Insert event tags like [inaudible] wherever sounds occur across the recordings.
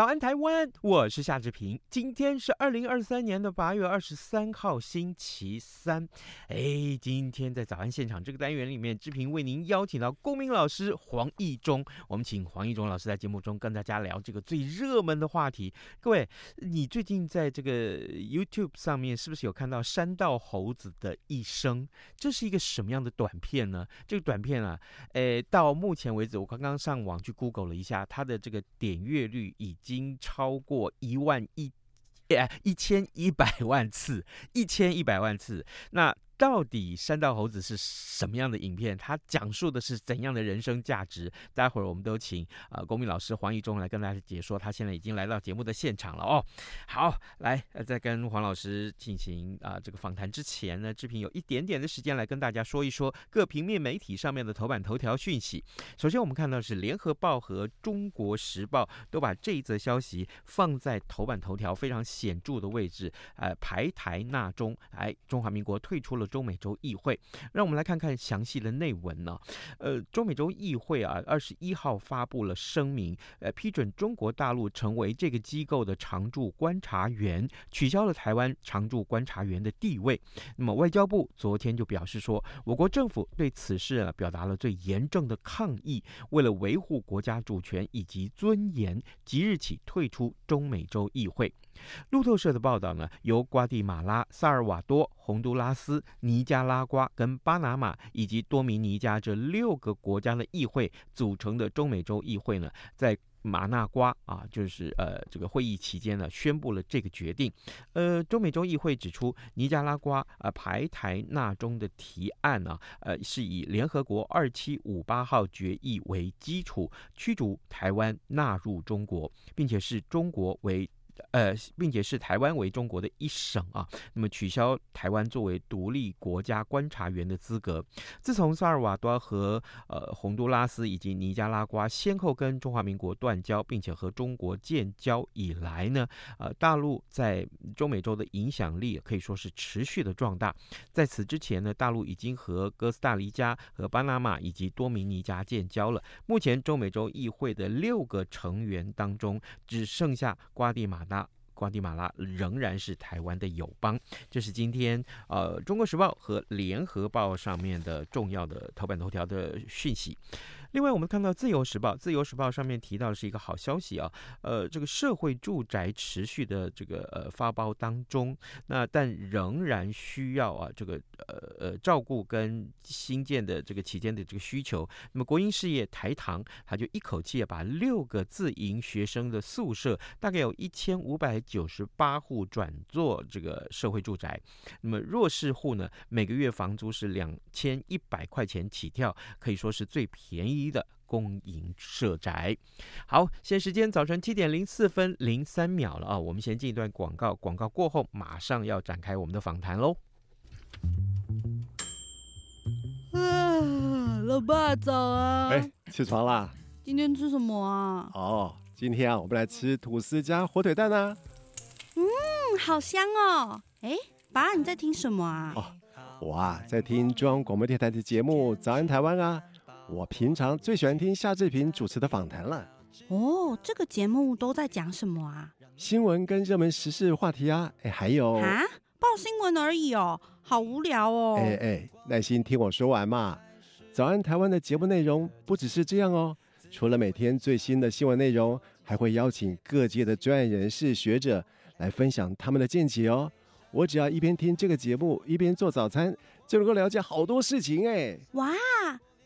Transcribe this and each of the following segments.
早安，台湾！我是夏志平。今天是二零二三年的八月二十三号，星期三。哎，今天在早安现场这个单元里面，志平为您邀请到公民老师黄义中。我们请黄义中老师在节目中跟大家聊这个最热门的话题。各位，你最近在这个 YouTube 上面是不是有看到山道猴子的一生？这是一个什么样的短片呢？这个短片啊，呃，到目前为止，我刚刚上网去 Google 了一下，它的这个点阅率已已已经超过一万一，哎，一千一百万次，一千一百万次。那到底山道猴子是什么样的影片？它讲述的是怎样的人生价值？待会儿我们都请啊、公民老师黄义忠来跟大家解说。他现在已经来到节目的现场了哦。好，来，在跟黄老师进行啊、这个访谈之前呢，志平有一点点的时间来跟大家说一说各平面媒体上面的头版头条讯息。首先，我们看到是联合报和中国时报都把这一则消息放在头版头条非常显著的位置。呃，排台纳中，哎，中华民国退出了。中美洲议会，让我们来看看详细的内文呢。呃，中美洲议会啊，二十一号发布了声明，呃，批准中国大陆成为这个机构的常驻观察员，取消了台湾常驻观察员的地位。那么，外交部昨天就表示说，我国政府对此事啊表达了最严正的抗议，为了维护国家主权以及尊严，即日起退出中美洲议会。路透社的报道呢，由瓜地马拉、萨尔瓦多、洪都拉斯、尼加拉瓜跟巴拿马以及多米尼加这六个国家的议会组成的中美洲议会呢，在马纳瓜啊，就是呃这个会议期间呢，宣布了这个决定。呃，中美洲议会指出，尼加拉瓜啊排台纳中的提案呢，呃是以联合国二七五八号决议为基础，驱逐台湾纳入中国，并且视中国为。呃，并且视台湾为中国的一省啊，那么取消台湾作为独立国家观察员的资格。自从萨尔瓦多和呃洪都拉斯以及尼加拉瓜先后跟中华民国断交，并且和中国建交以来呢，呃，大陆在中美洲的影响力可以说是持续的壮大。在此之前呢，大陆已经和哥斯达黎加、和巴拿马以及多米尼加建交了。目前中美洲议会的六个成员当中，只剩下瓜地马那。瓜地马拉仍然是台湾的友邦，这是今天呃《中国时报》和《联合报》上面的重要的头版头条的讯息。另外，我们看到《自由时报》，《自由时报》上面提到的是一个好消息啊，呃，这个社会住宅持续的这个呃发包当中，那但仍然需要啊这个呃呃照顾跟新建的这个期间的这个需求。那么国营事业台糖，他就一口气把六个自营学生的宿舍，大概有一千五百九十八户转做这个社会住宅。那么弱势户呢，每个月房租是两千一百块钱起跳，可以说是最便宜。一的公营社宅，好，现在时间早晨七点零四分零三秒了啊，我们先进一段广告，广告过后马上要展开我们的访谈喽。啊，老爸早啊！哎，起床啦！今天吃什么啊？哦，今天啊，我们来吃吐司加火腿蛋啊。嗯，好香哦！哎，爸，你在听什么啊？哦，我啊，在听中央广播电台的节目《早安台湾》啊。我平常最喜欢听夏志平主持的访谈了。哦，这个节目都在讲什么啊？新闻跟热门时事话题啊，哎，还有啊，报新闻而已哦，好无聊哦。哎哎，耐心听我说完嘛。早安台湾的节目内容不只是这样哦，除了每天最新的新闻内容，还会邀请各界的专业人士、学者来分享他们的见解哦。我只要一边听这个节目，一边做早餐，就能够了解好多事情哎。哇！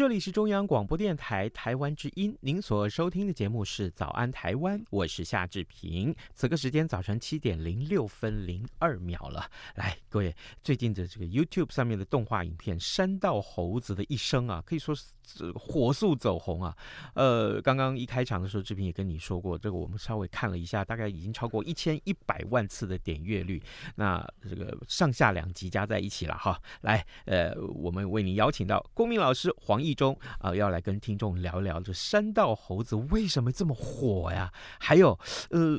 这里是中央广播电台台湾之音，您所收听的节目是《早安台湾》，我是夏志平。此刻时间早晨七点零六分零二秒了。来，各位，最近的这个 YouTube 上面的动画影片《山道猴子的一生》啊，可以说是火速走红啊。呃，刚刚一开场的时候，志平也跟你说过，这个我们稍微看了一下，大概已经超过一千一百万次的点阅率。那这个上下两集加在一起了哈。来，呃，我们为您邀请到公民老师黄中啊、要来跟听众聊聊这山道猴子为什么这么火呀？还有，呃，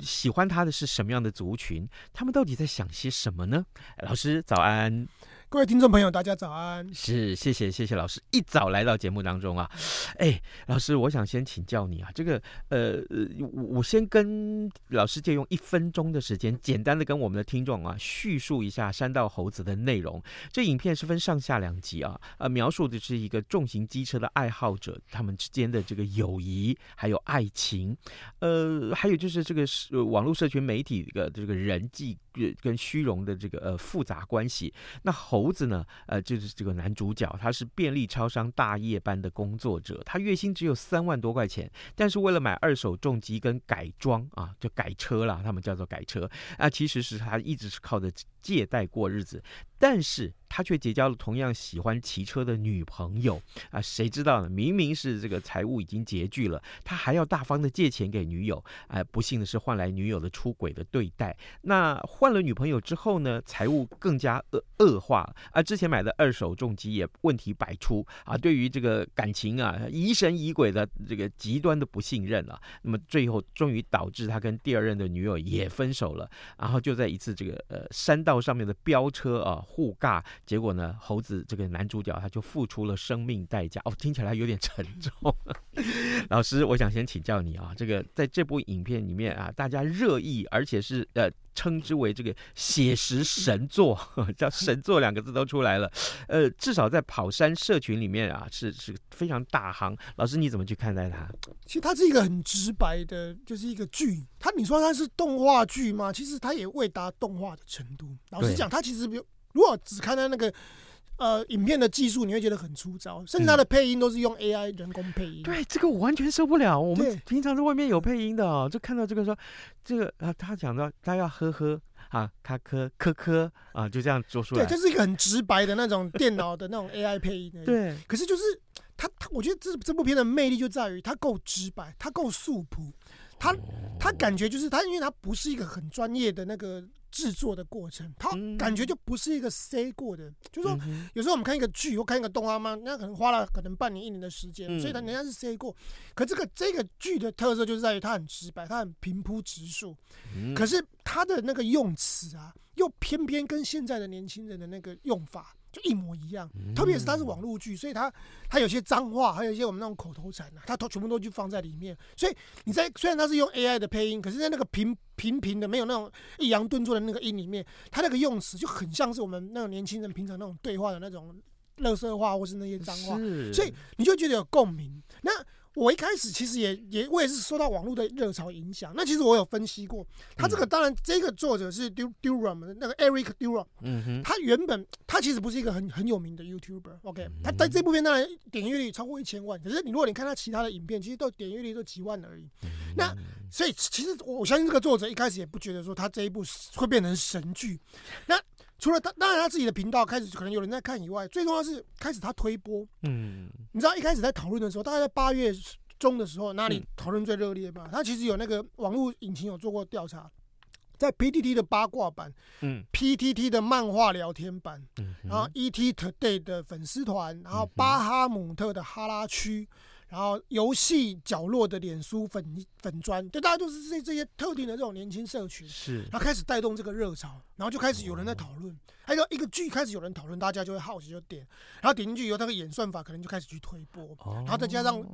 喜欢他的是什么样的族群？他们到底在想些什么呢？老师早安。各位听众朋友，大家早安！是，谢谢，谢谢老师一早来到节目当中啊。哎，老师，我想先请教你啊，这个呃，我我先跟老师借用一分钟的时间，简单的跟我们的听众啊叙述一下山道猴子的内容。这影片是分上下两集啊，呃，描述的是一个重型机车的爱好者他们之间的这个友谊，还有爱情，呃，还有就是这个是网络社群媒体的这个人际跟虚荣的这个呃复杂关系。那猴。猴子呢？呃，就是这个男主角，他是便利超商大夜班的工作者，他月薪只有三万多块钱，但是为了买二手重机跟改装啊，就改车啦，他们叫做改车啊，其实是他一直是靠着借贷过日子，但是。他却结交了同样喜欢骑车的女朋友啊！谁知道呢？明明是这个财务已经拮据了，他还要大方的借钱给女友。哎，不幸的是换来女友的出轨的对待。那换了女朋友之后呢？财务更加恶恶化啊！之前买的二手重机也问题百出啊！对于这个感情啊，疑神疑鬼的这个极端的不信任了。那么最后终于导致他跟第二任的女友也分手了。然后就在一次这个呃山道上面的飙车啊互尬。结果呢，猴子这个男主角他就付出了生命代价哦，听起来有点沉重。[laughs] 老师，我想先请教你啊，这个在这部影片里面啊，大家热议，而且是呃称之为这个写实神作，[laughs] 叫神作两个字都出来了。呃，至少在跑山社群里面啊，是是非常大行。老师你怎么去看待它？其实它是一个很直白的，就是一个剧。它你说它是动画剧吗？其实它也未达动画的程度。老实讲，它其实比如。如果只看它那个呃影片的技术，你会觉得很粗糙，甚至他的配音都是用 AI 人工配音。嗯、对，这个我完全受不了。我们平常在外面有配音的、哦，就看到这个说，这个啊，他讲到他要呵呵啊，咔科科科啊，就这样做出来。对，这是一个很直白的那种电脑的那种 [laughs] AI 配音。对，可是就是他他，我觉得这这部片的魅力就在于它够直白，它够素朴，他他感觉就是他，因为他不是一个很专业的那个。制作的过程，他感觉就不是一个塞过的，嗯、就是说，有时候我们看一个剧或看一个动画嘛，那可能花了可能半年一年的时间，嗯、所以他人家是塞过。可这个这个剧的特色就是在于它很直白，它很平铺直述，嗯、可是它的那个用词啊，又偏偏跟现在的年轻人的那个用法。就一模一样，特别是它是网络剧，所以它它有些脏话，还有一些我们那种口头禅啊，它都全部都就放在里面。所以你在虽然它是用 AI 的配音，可是在那个平平平的没有那种抑扬顿挫的那个音里面，它那个用词就很像是我们那种年轻人平常那种对话的那种乐色话或是那些脏话，所以你就觉得有共鸣。那我一开始其实也也我也是受到网络的热潮影响。那其实我有分析过，他这个当然这个作者是 Durham 的那个 Eric 哼，他原本他其实不是一个很很有名的 YouTuber，OK，他在这部片当然点阅率超过一千万，可是你如果你看他其他的影片，其实都点阅率都几万而已。那所以其实我相信这个作者一开始也不觉得说他这一部会变成神剧。那除了他，当然他自己的频道开始可能有人在看以外，最重要是开始他推播。嗯，你知道一开始在讨论的时候，大概在八月中的时候，那里讨论最热烈吧？他其实有那个网络引擎有做过调查，在 PTT 的八卦版，嗯，PTT 的漫画聊天版，嗯，然后 ET Today 的粉丝团，然后巴哈姆特的哈拉区，然后游戏角落的脸书粉粉砖，就，大家都是这这些特定的这种年轻社群，是，然后开始带动这个热潮，然后就开始有人在讨论，还有一个剧开始有人讨论，大家就会好奇就点，然后点进去以后，那个演算法可能就开始去推播，然后再加上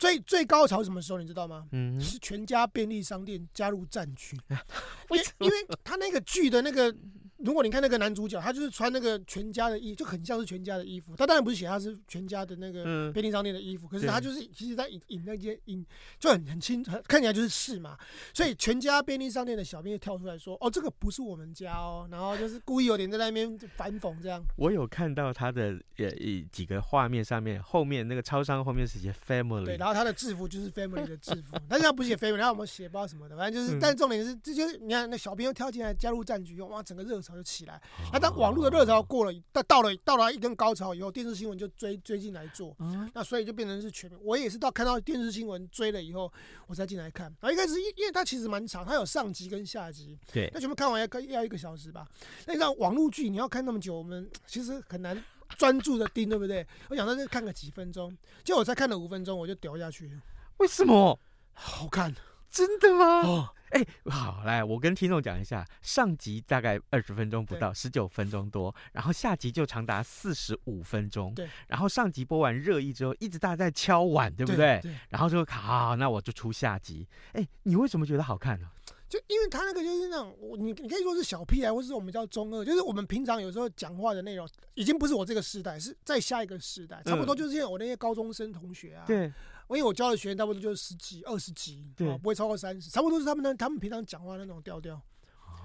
最最高潮什么时候你知道吗？嗯，是全家便利商店加入战局，[laughs] 因为因为他那个剧的那个。如果你看那个男主角，他就是穿那个全家的衣，就很像是全家的衣服。他当然不是写他是全家的那个便利商店的衣服，可是他就是其实在引引那些引，就很很清，看起来就是是嘛。所以全家便利商店的小编就跳出来说：“哦，这个不是我们家哦。”然后就是故意有点在那边反讽这样。我有看到他的呃几个画面上面，后面那个超商后面是写 family，对，然后他的制服就是 family 的制服，[laughs] 但是他不写 family，然后我们写不知道什么的，反正就是，但重点是这就是你看那小编又跳进来加入战局，哇，整个热潮就起来。那当网络的热潮过了，到到了到了一根高潮以后，电视新闻就追追进来做，那所以就变成是全民。我也是到看到电视新闻追了以后，我才进来看。然后一开始因因为它其实蛮长，它有上集跟下集，对，那全部看完要要一个小时吧。那像网络剧你要看那么久，我们其实很难专注的盯，对不对？我想在这看个几分钟，结果我才看了五分钟，我就掉下去。为什么？好看，真的吗？哦。哎、欸，好，来，我跟听众讲一下，上集大概二十分钟不到，十九分钟多，然后下集就长达四十五分钟。对，然后上集播完热议之后，一直大家在敲碗，对不对？对。然后就好，那我就出下集。哎、欸，你为什么觉得好看呢、啊？就因为他那个就是那种，你你可以说是小屁孩，或是我们叫中二，就是我们平常有时候讲话的内容，已经不是我这个时代，是在下一个时代，差不多就是我那些高中生同学啊。对。因为我教的学员差不多就是十几、二十几，对，不会超过三十，差不多是他们那他们平常讲话那种调调，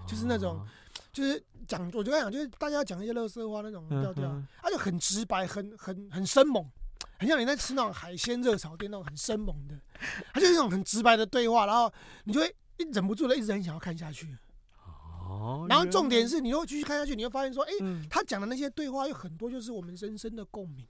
就是那种，就是讲，我就跟你讲，就是大家讲一些乐色话那种调调，他就很直白，很很很生猛，很像你在吃那种海鲜热炒店那种很生猛的，[laughs] 他就是那种很直白的对话，然后你就会一忍不住的一直很想要看下去。哦，然后重点是，你又继续看下去，你会发现说，哎，他讲的那些对话有很多就是我们人生的共鸣。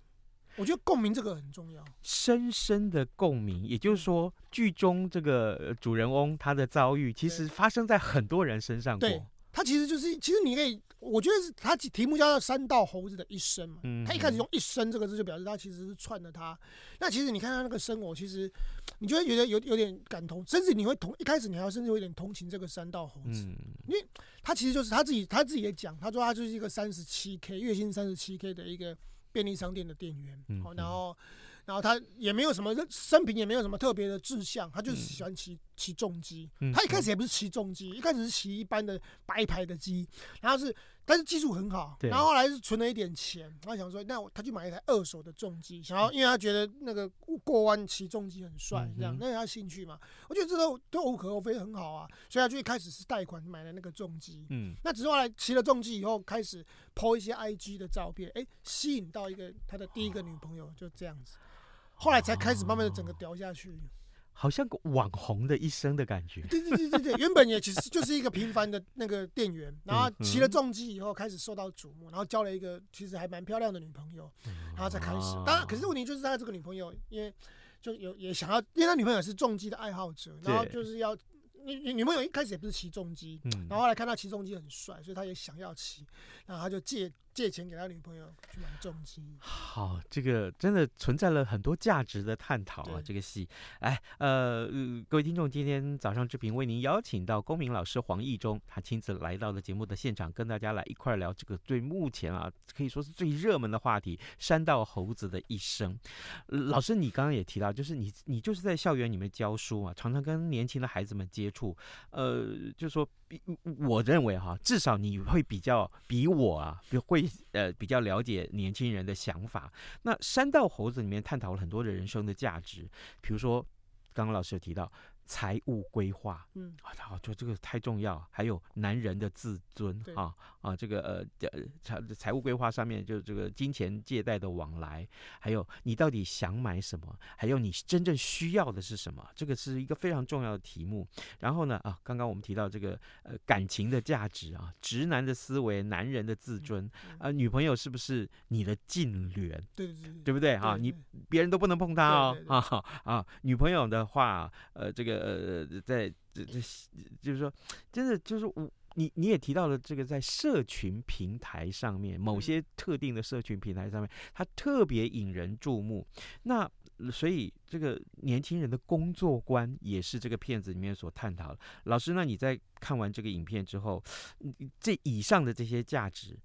我觉得共鸣这个很重要，深深的共鸣，也就是说，剧中这个主人翁他的遭遇，其实发生在很多人身上过。对，他其实就是，其实你可以，我觉得是他题目叫做《山道猴子的一生》嘛。嗯。他一开始用“一生”这个字，就表示他其实是串了他。那其实你看他那个生活，其实你就会觉得有有点感同，甚至你会同一开始你还要甚至有点同情这个三道猴子，因为他其实就是他自己，他自己也讲，他说他就是一个三十七 K 月薪三十七 K 的一个。便利商店的店员，好，然后，然后他也没有什么生平，也没有什么特别的志向，他就是喜欢骑骑重机。他一开始也不是骑重机，一开始是骑一般的白牌的机，然后是。但是技术很好，然后后来是存了一点钱，他想说，那我他去买一台二手的重机，想要，因为他觉得那个过弯骑重机很帅，这样，那是他兴趣嘛。我觉得这个都无可厚非，很好啊。所以他就一开始是贷款买了那个重机，嗯，那只是后来骑了重机以后，开始 po 一些 IG 的照片，哎，吸引到一个他的第一个女朋友，就这样子，后来才开始慢慢的整个掉下去。好像个网红的一生的感觉。对对对对对，原本也其实就是一个平凡的那个店员，[laughs] 然后骑了重机以后开始受到瞩目，然后交了一个其实还蛮漂亮的女朋友，然后再开始。当然，可是问题就是他这个女朋友，因为就有也想要，因为他女朋友是重机的爱好者，然后就是要女女女朋友一开始也不是骑重机，然后后来看到骑重机很帅，所以他也想要骑，然后他就借。借钱给他女朋友去买重机，好，这个真的存在了很多价值的探讨啊。这个戏，哎，呃，各位听众，今天早上之平为您邀请到公民老师黄义中，他亲自来到了节目的现场，跟大家来一块聊这个最目前啊可以说是最热门的话题——山道猴子的一生。老师，你刚刚也提到，就是你你就是在校园里面教书啊，常常跟年轻的孩子们接触，呃，就是说，我认为哈，至少你会比较比我啊，比会。呃，比较了解年轻人的想法。那《山道猴子》里面探讨了很多的人生的价值，比如说，刚刚老师有提到。财务规划，嗯，啊，就这个太重要。还有男人的自尊，啊啊，这个呃财财务规划上面就这个金钱借贷的往来，还有你到底想买什么，还有你真正需要的是什么，这个是一个非常重要的题目。然后呢，啊，刚刚我们提到这个呃感情的价值啊，直男的思维，男人的自尊，啊，女朋友是不是你的近缘？对对对，对不对啊？你别人都不能碰她哦，啊啊，女朋友的话，呃，这个。呃，在这这就是说，真的就是我你你也提到了这个在社群平台上面，某些特定的社群平台上面，它特别引人注目。那所以这个年轻人的工作观也是这个片子里面所探讨的。老师，那你在看完这个影片之后，这以上的这些价值，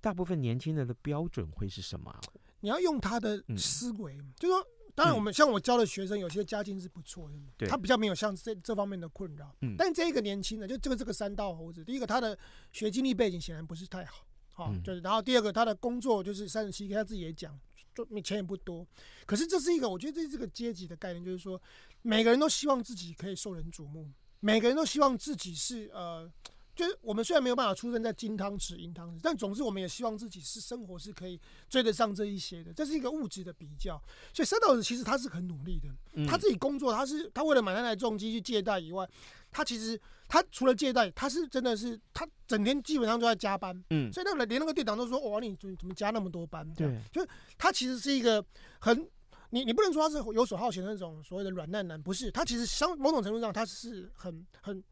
大部分年轻人的标准会是什么？你要用他的思维，嗯、就是说，当然我们像我教的学生，有些家境是不错的，他比较没有像这这方面的困扰。嗯，但这个年轻人，就这个这个三道猴子，第一个他的学经历背景显然不是太好，好、嗯，就是然后第二个他的工作就是三十七，他自己也讲。就钱也不多，可是这是一个，我觉得这是这个阶级的概念，就是说，每个人都希望自己可以受人瞩目，每个人都希望自己是呃，就是我们虽然没有办法出生在金汤匙、银汤匙，但总之我们也希望自己是生活是可以追得上这一些的，这是一个物质的比较。所以山道猴子其实他是很努力的，他自己工作，他是他为了买那台重机去借贷以外。他其实，他除了借贷，他是真的是他整天基本上都在加班，嗯，所以那个连那个店长都说，哇，你怎怎么加那么多班？对，就是他其实是一个很，你你不能说他是游手好闲的那种所谓的软烂男，不是，他其实相某种程度上他是很很，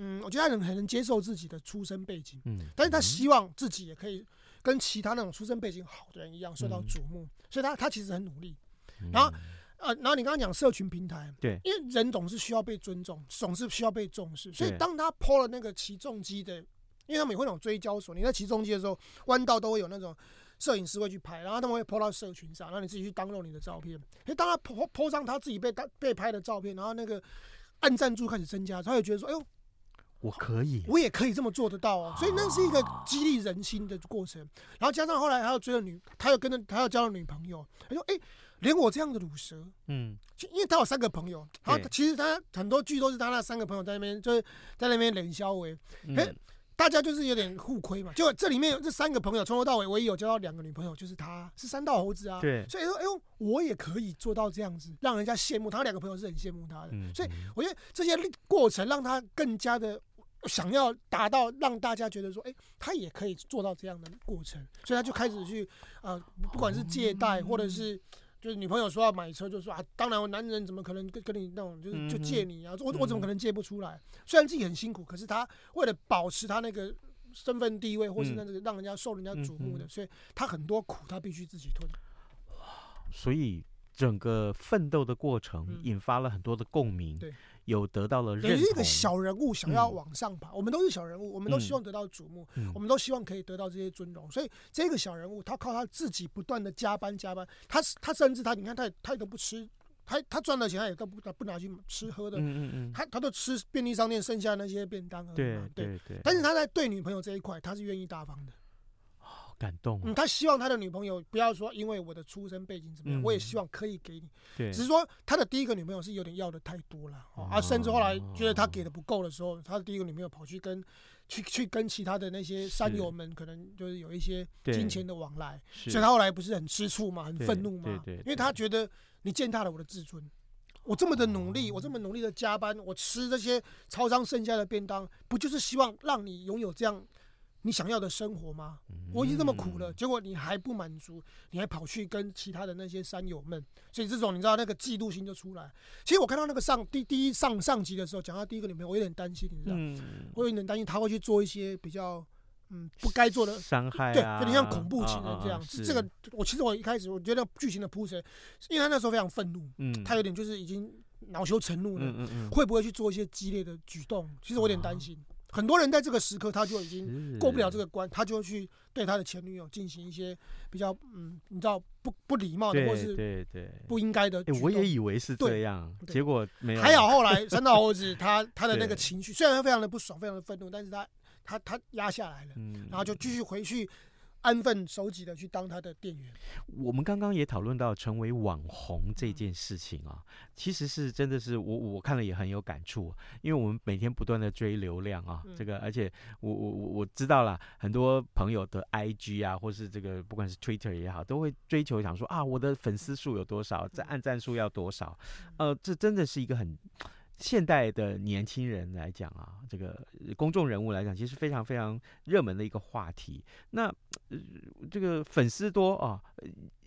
嗯，我觉得他很很能接受自己的出身背景，嗯，但是他希望自己也可以跟其他那种出身背景好的人一样受到瞩目，嗯，所以他他其实很努力，然后。呃，然后你刚刚讲社群平台，对，因为人总是需要被尊重，总是需要被重视，所以当他 po 了那个骑重机的，因为他们也会那种追焦所，你在骑重机的时候，弯道都会有那种摄影师会去拍，然后他们会 po 到社群上，然后你自己去 download 你的照片。哎，当他 po po 上他自己被被拍的照片，然后那个按赞数开始增加，他会觉得说，哎呦，我可以，我也可以这么做得到哦。所以那是一个激励人心的过程。然后加上后来他又追了女，他又跟着他又交了女朋友，他说，哎。连我这样的鲁蛇，嗯，就因为他有三个朋友，然后其实他很多剧都是他那三个朋友在那边，就是在那边冷笑为，哎，大家就是有点互亏嘛。就这里面这三个朋友从头到尾唯一有交到两个女朋友，就是他是三道猴子啊，对，所以说哎呦，我也可以做到这样子，让人家羡慕。他两个朋友是很羡慕他的，所以我觉得这些过程让他更加的想要达到，让大家觉得说，哎，他也可以做到这样的过程，所以他就开始去呃，不管是借贷或者是。就是女朋友说要买车，就说啊，当然我男人怎么可能跟跟你那种，就是就借你啊，我我怎么可能借不出来？虽然自己很辛苦，可是他为了保持他那个身份地位，或是那个让人家受人家瞩目的，所以他很多苦他必须自己吞。哇，所以整个奋斗的过程引发了很多的共鸣。对。有得到了认同，一个小人物想要往上爬，嗯、我们都是小人物，我们都希望得到瞩目，嗯、我们都希望可以得到这些尊荣。所以这个小人物，他靠他自己不断的加班加班，他他甚至他，你看他他也都不吃，他他赚的钱他也都不不拿去吃喝的，嗯嗯嗯，他他都吃便利商店剩下那些便当而已，对对对。但是他在对女朋友这一块，他是愿意大方的。感动，嗯，他希望他的女朋友不要说，因为我的出身背景怎么样，我也希望可以给你。对，只是说他的第一个女朋友是有点要的太多了，啊，甚至后来觉得他给的不够的时候，他的第一个女朋友跑去跟，去去跟其他的那些山友们，可能就是有一些金钱的往来，所以他后来不是很吃醋嘛，很愤怒嘛，因为他觉得你践踏了我的自尊，我这么的努力，我这么努力的加班，我吃这些超商剩下的便当，不就是希望让你拥有这样？你想要的生活吗？我已经这么苦了，结果你还不满足，你还跑去跟其他的那些山友们，所以这种你知道那个嫉妒心就出来。其实我看到那个上第第一上上集的时候，讲到第一个女朋友，我有点担心，你知道，我有点担心他会去做一些比较嗯不该做的伤害，对，有点像恐怖情人这样。是这个我其实我一开始我觉得剧情的铺陈，因为他那时候非常愤怒，嗯，他有点就是已经恼羞成怒了，会不会去做一些激烈的举动？其实我有点担心。很多人在这个时刻，他就已经过不了这个关，他就去对他的前女友进行一些比较嗯，你知道不不礼貌的，或是对对不应该的。我也以为是这样，结果没有。还好后来三道猴子他他的那个情绪虽然他非常的不爽，非常的愤怒，但是他他他压下来了，然后就继续回去。安分守己的去当他的店员。我们刚刚也讨论到成为网红这件事情啊，其实是真的是我我看了也很有感触，因为我们每天不断的追流量啊，这个而且我我我我知道了很多朋友的 IG 啊，或是这个不管是 Twitter 也好，都会追求想说啊，我的粉丝数有多少，这按赞数要多少，呃，这真的是一个很。现代的年轻人来讲啊，这个公众人物来讲，其实非常非常热门的一个话题。那、呃、这个粉丝多啊，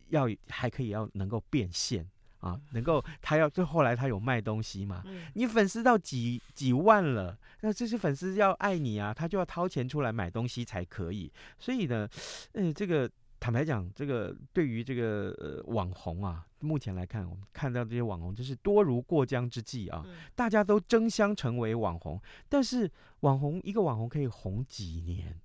要还可以要能够变现啊，能够他要就后来他有卖东西嘛，嗯你粉丝到几几万了，那这些粉丝要爱你啊，他就要掏钱出来买东西才可以。所以呢，嗯，这个坦白讲，这个对于这个呃网红啊，目前来看，我们看到这些网红真是多如过江之鲫啊，嗯大家都争相成为网红，但是网红一个网红可以红几年？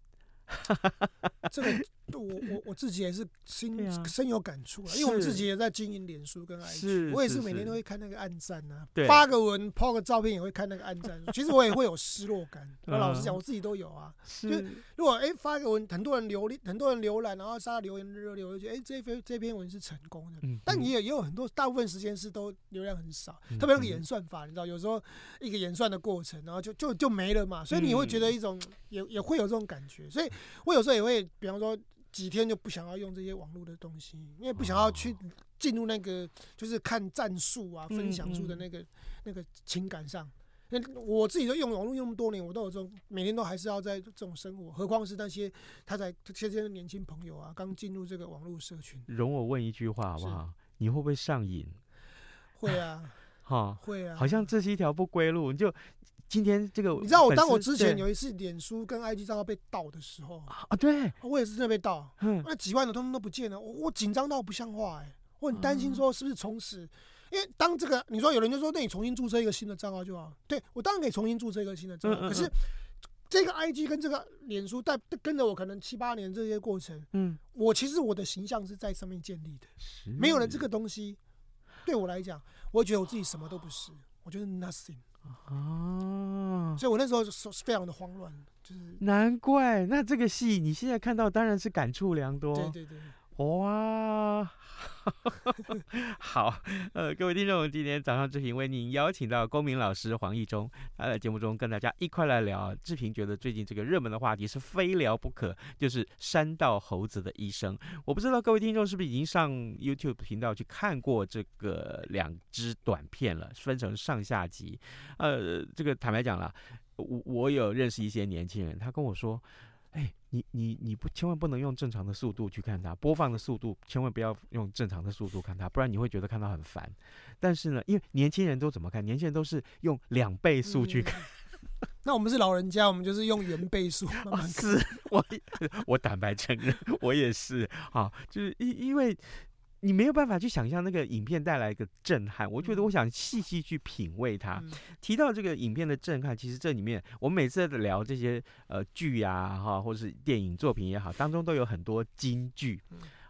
[laughs] 这个我我我自己也是心啊。深有感触啊，因为我们自己也在经营脸书跟 IG，是我也是是每天都会看那个暗赞啊对，发个文、抛个照片也会看那个暗赞。其实我也会有失落感，[laughs] 我老实嗯。讲，我自己都有啊。是。如果哎发个文，很多人留很多人浏览，然后沙留言热流，我就觉得哎这篇这篇文是成功的。嗯。但也有也有很多大部分时间是都流量很少，嗯特别那个演算法，你知道，有时候一个演算的过程，然后就就就没了嘛，所以你会觉得一种也也会有这种感觉，所以我有时候也会，比方说几天就不想要用这些网络的东西，因为不想要去进入那个就是看战术啊、分享术的那个那个情感上。那我自己都用网络用那么多年，我都有这种每天都还是要在这种生活，何况是那些他在这些年轻朋友啊，刚进入这个网络社群，容我问一句话好不好？你会不会上瘾？会啊，[laughs] 哈，会啊，好像这是一条不归路。你就今天这个，你知道我当我之前有一次脸书跟 IG 账号被盗的时候，啊，对，我也是真的被盗，嗯，那几万的通通都不见了，我我紧张到不像话哎、我很担心说是不是从此，因为当这个你说有人就说，那你重新注册一个新的账号就好，对我当然可以重新注册一个新的账号，可是这个 IG 跟这个脸书带跟着我可能七八年这些过程，嗯，我其实我的形象是在上面建立的，没有了这个东西，对我来讲，我觉得我自己什么都不是，我觉得 nothing，啊，所以我那时候是非常的慌乱，就是难怪。那这个戏你现在看到当然是感触良多。对对对。哇，[laughs] 好，呃，各位听众，今天早上志平为您邀请到公民老师黄义中，他在节目中跟大家一块来聊。志平觉得最近这个热门的话题是非聊不可，就是山道猴子的一生。我不知道各位听众是不是已经上 YouTube 频道去看过这个两支短片了，分成上下集。呃，这个坦白讲了，我我有认识一些年轻人，他跟我说。哎，你你你不千万不能用正常的速度去看它，播放的速度千万不要用正常的速度看它，不然你会觉得看到很烦。但是呢，因为年轻人都怎么看？年轻人都是用两倍速去看。嗯、[laughs] 那我们是老人家，我们就是用原倍速慢慢。哦、是 [laughs] 我我坦白承认，我也是啊，就是因因为。你没有办法去想象那个影片带来一个震撼，我觉得我想细细去品味它。嗯、提到这个影片的震撼，其实这里面我们每次在聊这些呃剧呀哈，或者是电影作品也好，当中都有很多金句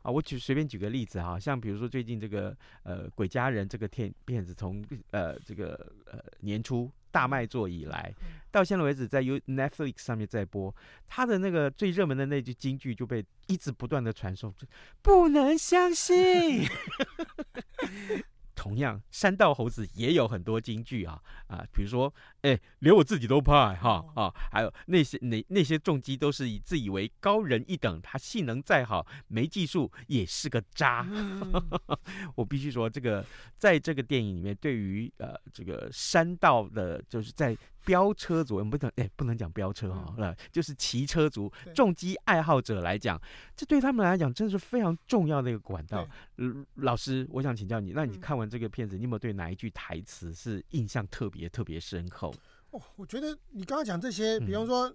啊。我举随便举个例子哈，像比如说最近这个呃《鬼家人》这个片片子从呃这个呃年初大卖座以来，到现在为止在 U Netflix 上面在播，他的那个最热门的那句金句就被一直不断的传送，就不能相信。[laughs] 同样，山道猴子也有很多金句啊啊，比如说，哎，连我自己都怕哈啊，还有那些那那些重击都是以自以为高人一等，他性能再好，没技术也是个渣。嗯、[laughs] 我必须说，这个在这个电影里面，对于呃这个山道的，就是在飙车族，我们不能哎不能讲飙车哈、哦，就是骑车族、重机爱好者来讲，这对他们来讲真的是非常重要的一个管道。呃，老师，我想请教你，那你看完这个片子，你有没有对哪一句台词是印象特别特别深刻？哦，我觉得你刚刚讲这些，比方说，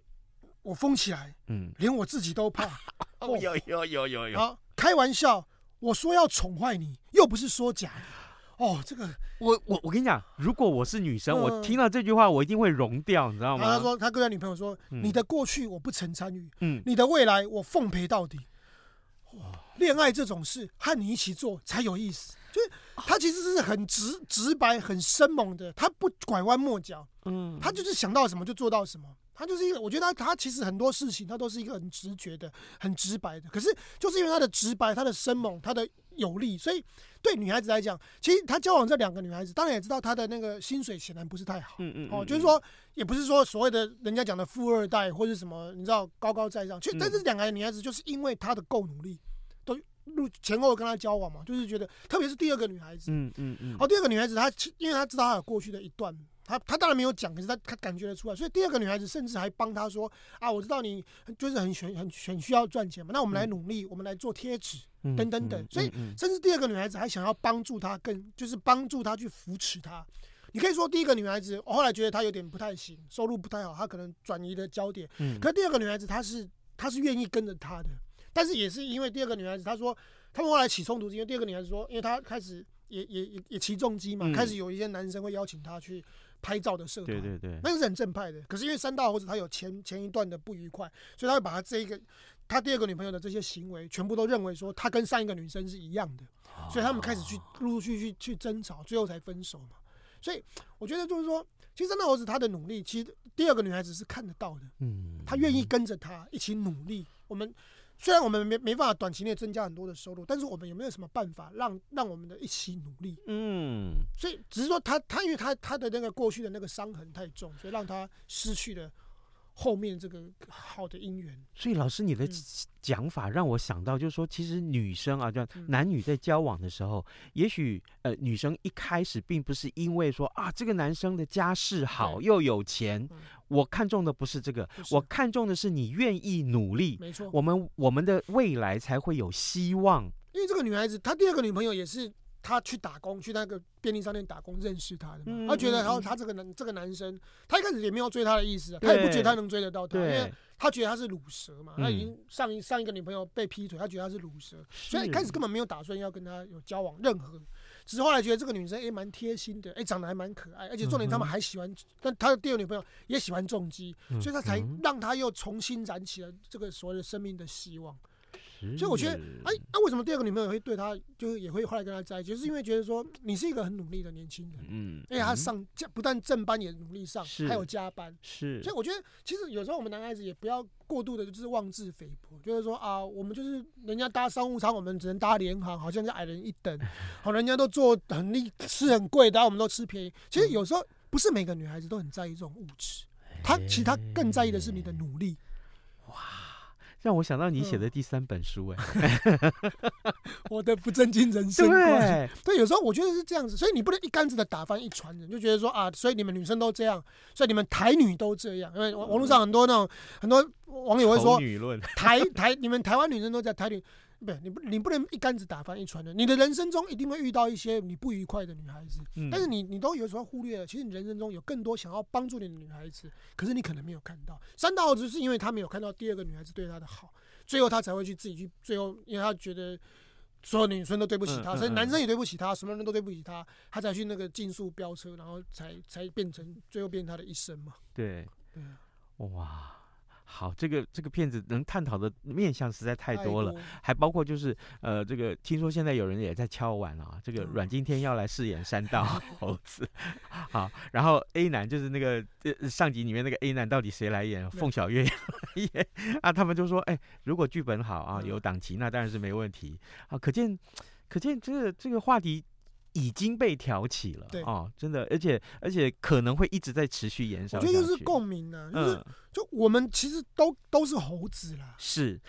我疯起来，嗯，连我自己都怕。[laughs] 哦，有有有有有。好，开玩笑，我说要宠坏你，又不是说假的。哦，这个，我我我跟你讲，如果我是女生，嗯、我听到这句话，我一定会融掉，你知道吗？他说，他跟他女朋友说，嗯、你的过去我不曾参与，嗯，你的未来我奉陪到底。哇，恋爱这种事和你一起做才有意思。就是他其实是很直直白、很生猛的，他不拐弯抹角，嗯，他就是想到什么就做到什么。他就是一个，我觉得他他其实很多事情他都是一个很直觉的、很直白的。可是就是因为他的直白、他的生猛、他的有利，所以对女孩子来讲，其实他交往这两个女孩子，当然也知道他的那个薪水显然不是太好，嗯嗯，哦，就是说也不是说所谓的人家讲的富二代或者什么，你知道高高在上。其实但是两个女孩子就是因为他的够努力，都入前后跟他交往嘛，就是觉得，特别是第二个女孩子，嗯嗯嗯，哦，第二个女孩子她因为她知道她有过去的一段。他他当然没有讲，可是他他感觉得出来。所以第二个女孩子甚至还帮他说啊，我知道你就是很选很很需要赚钱嘛，那我们来努力，嗯、我们来做贴纸等等等。所以甚至第二个女孩子还想要帮助他，更就是帮助他去扶持他。你可以说第一个女孩子，我后来觉得她有点不太行，收入不太好，她可能转移的焦点。嗯，可是第二个女孩子她是她是愿意跟着他的，但是也是因为第二个女孩子她说，他们后来起冲突，因为第二个女孩子说，因为她开始也也也也骑重机嘛，开始有一些男生会邀请她去拍照的社团，对对对，那个是很正派的。可是因为三大猴子他有前前一段的不愉快，所以他会把他这一个他第二个女朋友的这些行为，全部都认为说他跟上一个女生是一样的，所以他们开始去陆陆续续去争吵，最后才分手嘛。所以我觉得就是说，其实山道猴子他的努力，其实第二个女孩子是看得到的，嗯，她愿意跟着他一起努力。我们虽然我们没没办法短期内增加很多的收入，但是我们有没有什么办法让让我们的一起努力？嗯，所以只是说他他因为他他的那个过去的那个伤痕太重，所以让他失去了。后面这个好的姻缘，所以老师你的讲法让我想到，就是说，其实女生啊，就男女在交往的时候，也许呃，女生一开始并不是因为说啊，这个男生的家世好又有钱，我看中的不是这个，我看中的是你愿意努力，没错，我们我们的未来才会有希望。因为这个女孩子，她第二个女朋友也是。他去打工，去那个便利商店打工，认识他的嘛。嗯、他觉得，然后他这个男这个男生，他一开始也没有追他的意思，啊他也不觉得他能追得到他，因为他觉得他是卤蛇嘛。嗯、他已经上一上一个女朋友被劈腿，他觉得他是卤蛇，所以一开始根本没有打算要跟他有交往任何。只是后来觉得这个女生也蛮贴心的，哎、欸，长得还蛮可爱，而且重点他们还喜欢，嗯、但他的第二女朋友也喜欢重击，嗯、所以他才让他又重新燃起了这个所谓的生命的希望。所以我觉得，哎，那为什么第二个女朋友会对他，就是也会后来跟他在一起，就是因为觉得说你是一个很努力的年轻人，嗯，因为他上不但正班也努力上，还有加班，是。所以我觉得，其实有时候我们男孩子也不要过度的，就是妄自菲薄，就是说啊，我们就是人家搭商务舱，我们只能搭联航，好像是矮人一等，[laughs] 好，人家都坐很厉，吃很贵，然后我们都吃便宜。其实有时候不是每个女孩子都很在意这种物质，她其实她更在意的是你的努力。让我想到你写的第三本书，哎、嗯，[laughs] 我的不正经人生观。对，有时候我觉得是这样子，所以你不能一竿子的打翻一船人，就觉得说啊，所以你们女生都这样，所以你们台女都这样，因为网络上很多那种很多网友会说，台台你们台湾女生都在台女。不，你不，你不能一竿子打翻一船人。你的人生中一定会遇到一些你不愉快的女孩子，嗯、但是你，你都有时候忽略了。其实你人生中有更多想要帮助你的女孩子，可是你可能没有看到。三道只是因为他没有看到第二个女孩子对他的好，最后他才会去自己去。最后，因为他觉得所有女生都对不起他，所以男生也对不起他，什么人都对不起他，他才去那个竞速飙车，然后才才变成最后变成他的一生嘛。对，对，哇。好，这个这个片子能探讨的面向实在太多了，多还包括就是呃，这个听说现在有人也在敲碗啊，这个阮经天要来饰演山道 [laughs] 猴子，好，然后 A 男就是那个呃上集里面那个 A 男到底谁来演？凤小岳 [laughs] 演啊，他们就说，哎，如果剧本好啊，有档期那当然是没问题啊，可见可见这个这个话题。已经被挑起了，对哦，真的，而且而且可能会一直在持续延烧。我觉得就是共鸣啊，就是、嗯、就我们其实都都是猴子啦，是。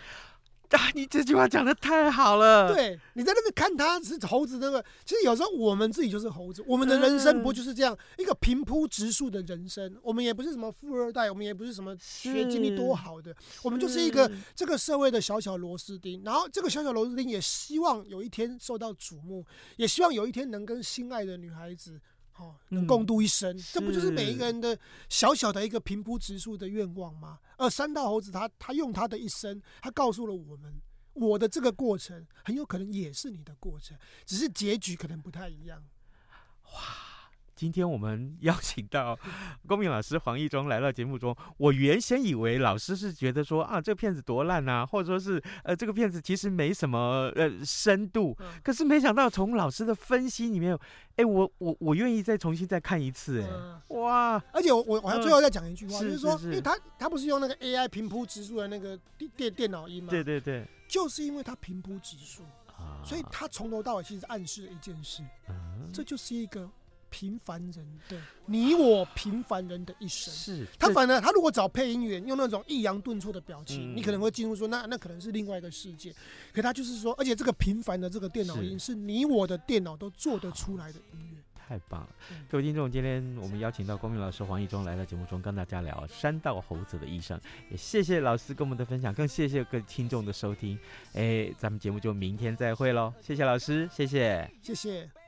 啊！你这句话讲的太好了。对，你在那边看他是猴子那个，其实有时候我们自己就是猴子。我们的人生不就是这样一个平铺直述的人生？我们也不是什么富二代，我们也不是什么学经历多好的，我们就是一个这个社会的小小螺丝钉。然后这个小小螺丝钉也希望有一天受到瞩目，也希望有一天能跟心爱的女孩子。哦，能共度一生，嗯、这不就是每一个人的小小的一个平铺直述的愿望吗？而三道猴子他他用他的一生，他告诉了我们，我的这个过程很有可能也是你的过程，只是结局可能不太一样。哇！今天我们邀请到 [laughs] 公民老师黄义中来到节目中。我原先以为老师是觉得说啊，这个片子多烂啊，或者说是呃，这个片子其实没什么呃深度。可是没想到从老师的分析里面，哎，我我我愿意再重新再看一次，哎，哇！而且我我我还最后再讲一句话，就是说，因为他他不是用那个 AI 平铺直述的那个电电电脑音吗？对对对，就是因为他平铺直述，所以他从头到尾其实暗示了一件事，这就是一个。平凡人的你我，平凡人的一生。是他反而他如果找配音员用那种抑扬顿挫的表情，嗯、你可能会进入说那那可能是另外一个世界。可他就是说，而且这个平凡的这个电脑音是你我的电脑都做得出来的音乐。太棒了！各位听众，今天我们邀请到光明老师黄义忠来到节目中，跟大家聊山道猴子的一生。也谢谢老师跟我们的分享，更谢谢各位听众的收听。哎，咱们节目就明天再会喽！谢谢老师，谢谢，谢谢。